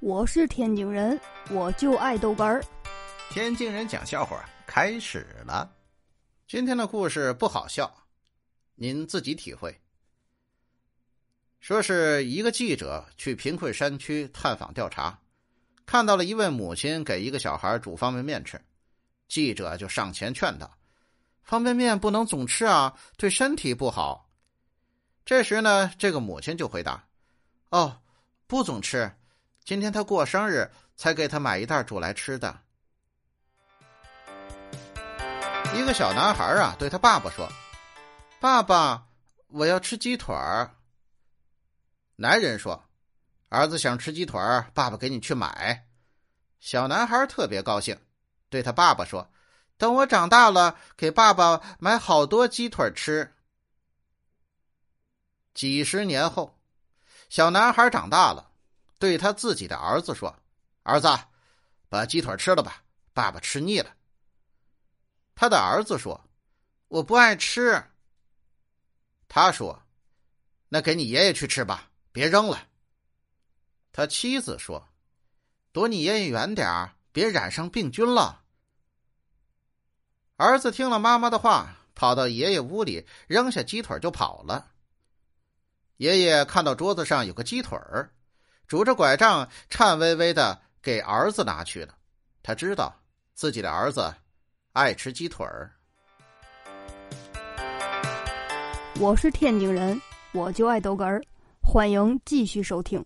我是天津人，我就爱豆干儿。天津人讲笑话开始了。今天的故事不好笑，您自己体会。说是一个记者去贫困山区探访调查，看到了一位母亲给一个小孩煮方便面吃，记者就上前劝道：“方便面不能总吃啊，对身体不好。”这时呢，这个母亲就回答：“哦，不总吃。”今天他过生日，才给他买一袋煮来吃的。一个小男孩啊，对他爸爸说：“爸爸，我要吃鸡腿儿。”男人说：“儿子想吃鸡腿儿，爸爸给你去买。”小男孩特别高兴，对他爸爸说：“等我长大了，给爸爸买好多鸡腿吃。”几十年后，小男孩长大了。对他自己的儿子说：“儿子，把鸡腿吃了吧，爸爸吃腻了。”他的儿子说：“我不爱吃。”他说：“那给你爷爷去吃吧，别扔了。”他妻子说：“躲你爷爷远点儿，别染上病菌了。”儿子听了妈妈的话，跑到爷爷屋里，扔下鸡腿就跑了。爷爷看到桌子上有个鸡腿儿。拄着拐杖，颤巍巍的给儿子拿去了。他知道自己的儿子爱吃鸡腿儿。我是天津人，我就爱豆干儿。欢迎继续收听。